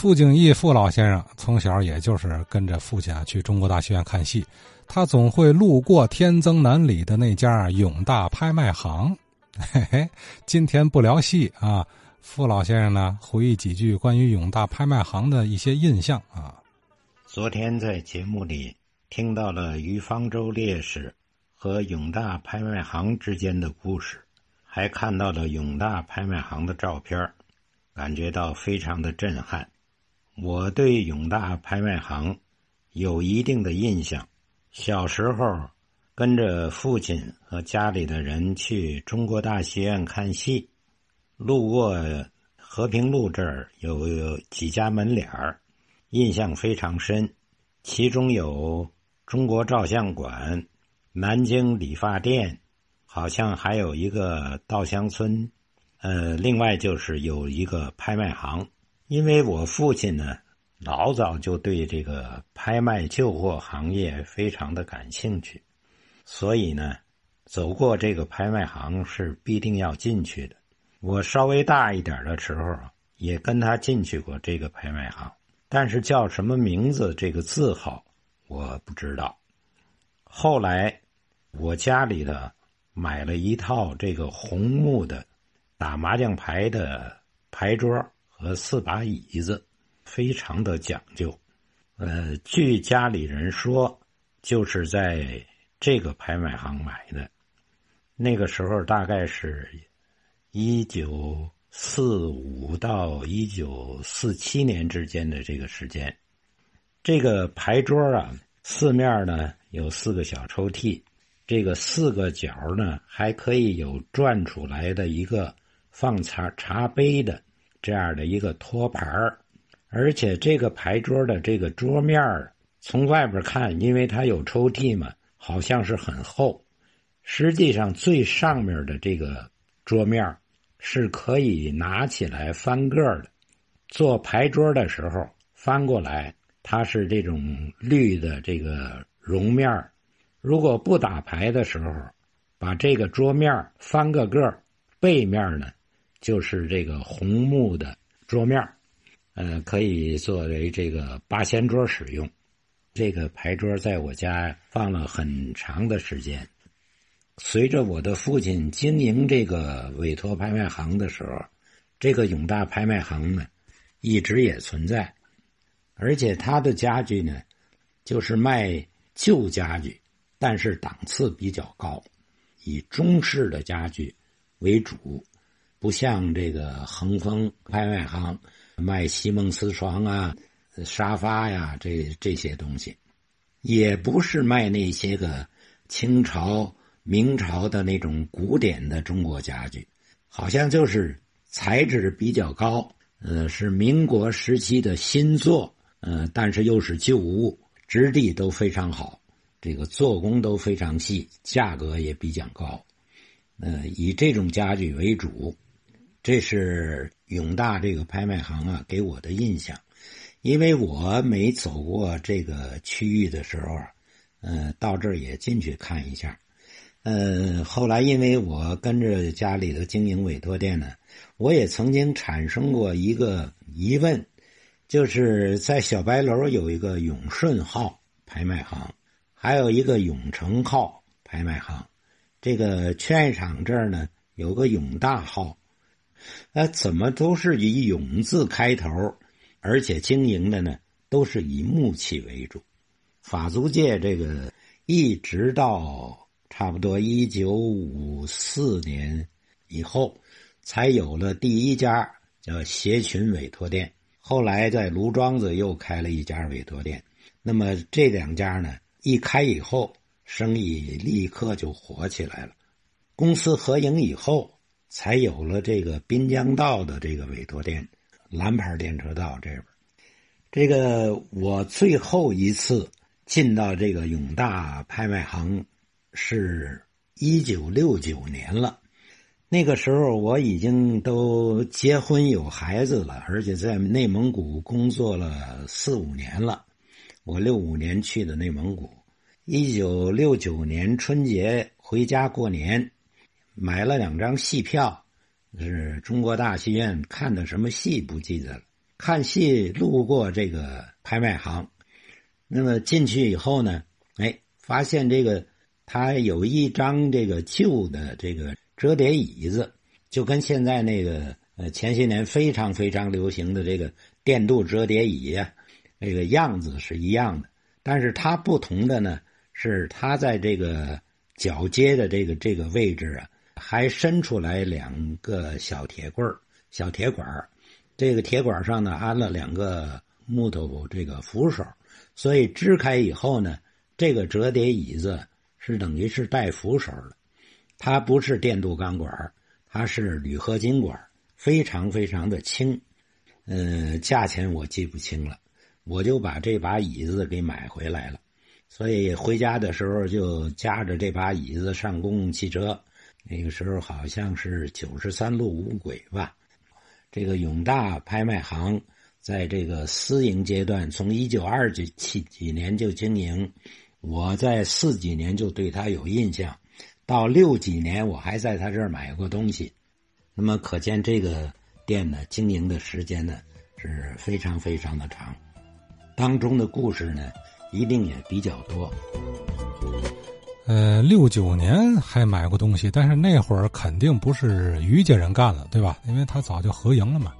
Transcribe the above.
傅景义傅老先生从小也就是跟着父亲啊去中国大戏院看戏，他总会路过天增南里的那家永大拍卖行。嘿嘿，今天不聊戏啊，傅老先生呢回忆几句关于永大拍卖行的一些印象啊。昨天在节目里听到了于方舟烈士和永大拍卖行之间的故事，还看到了永大拍卖行的照片，感觉到非常的震撼。我对永大拍卖行有一定的印象。小时候跟着父亲和家里的人去中国大戏院看戏，路过和平路这儿有几家门脸儿，印象非常深。其中有中国照相馆、南京理发店，好像还有一个稻香村。呃，另外就是有一个拍卖行。因为我父亲呢，老早就对这个拍卖旧货行业非常的感兴趣，所以呢，走过这个拍卖行是必定要进去的。我稍微大一点的时候，也跟他进去过这个拍卖行，但是叫什么名字、这个字号我不知道。后来，我家里的买了一套这个红木的打麻将牌的牌桌。和四把椅子，非常的讲究。呃，据家里人说，就是在这个拍卖行买的。那个时候大概是一九四五到一九四七年之间的这个时间。这个牌桌啊，四面呢有四个小抽屉，这个四个角呢还可以有转出来的一个放茶茶杯的。这样的一个托盘而且这个牌桌的这个桌面从外边看，因为它有抽屉嘛，好像是很厚。实际上，最上面的这个桌面是可以拿起来翻个的。做牌桌的时候翻过来，它是这种绿的这个绒面如果不打牌的时候，把这个桌面翻个个背面呢？就是这个红木的桌面呃，可以作为这个八仙桌使用。这个牌桌在我家放了很长的时间。随着我的父亲经营这个委托拍卖行的时候，这个永大拍卖行呢，一直也存在。而且他的家具呢，就是卖旧家具，但是档次比较高，以中式的家具为主。不像这个恒丰拍卖行卖席梦思床啊、沙发呀这这些东西，也不是卖那些个清朝、明朝的那种古典的中国家具，好像就是材质比较高，呃，是民国时期的新作，呃，但是又是旧物，质地都非常好，这个做工都非常细，价格也比较高，呃，以这种家具为主。这是永大这个拍卖行啊给我的印象，因为我每走过这个区域的时候，呃，到这儿也进去看一下。呃，后来因为我跟着家里的经营委托店呢，我也曾经产生过一个疑问，就是在小白楼有一个永顺号拍卖行，还有一个永成号拍卖行，这个劝业场这儿呢有个永大号。呃，怎么都是以“永”字开头，而且经营的呢都是以木器为主。法租界这个一直到差不多一九五四年以后，才有了第一家叫协群委托店。后来在卢庄子又开了一家委托店。那么这两家呢，一开以后，生意立刻就火起来了。公司合营以后。才有了这个滨江道的这个委托店，蓝牌电车道这边。这个我最后一次进到这个永大拍卖行，是一九六九年了。那个时候我已经都结婚有孩子了，而且在内蒙古工作了四五年了。我六五年去的内蒙古，一九六九年春节回家过年。买了两张戏票，是中国大戏院看的什么戏不记得了。看戏路过这个拍卖行，那么进去以后呢，哎，发现这个他有一张这个旧的这个折叠椅子，就跟现在那个呃前些年非常非常流行的这个电镀折叠椅呀，那个样子是一样的。但是它不同的呢，是它在这个脚接的这个这个位置啊，还伸出来两个小铁棍小铁管这个铁管上呢安了两个木头这个扶手，所以支开以后呢，这个折叠椅子是等于是带扶手的，它不是电镀钢管，它是铝合金管，非常非常的轻，嗯，价钱我记不清了。我就把这把椅子给买回来了，所以回家的时候就夹着这把椅子上公共汽车。那个时候好像是九十三路五轨吧。这个永大拍卖行在这个私营阶段，从一九二几七几年就经营，我在四几年就对他有印象，到六几年我还在他这儿买过东西。那么可见这个店呢，经营的时间呢是非常非常的长。当中的故事呢，一定也比较多。呃，六九年还买过东西，但是那会儿肯定不是于家人干了，对吧？因为他早就合营了嘛。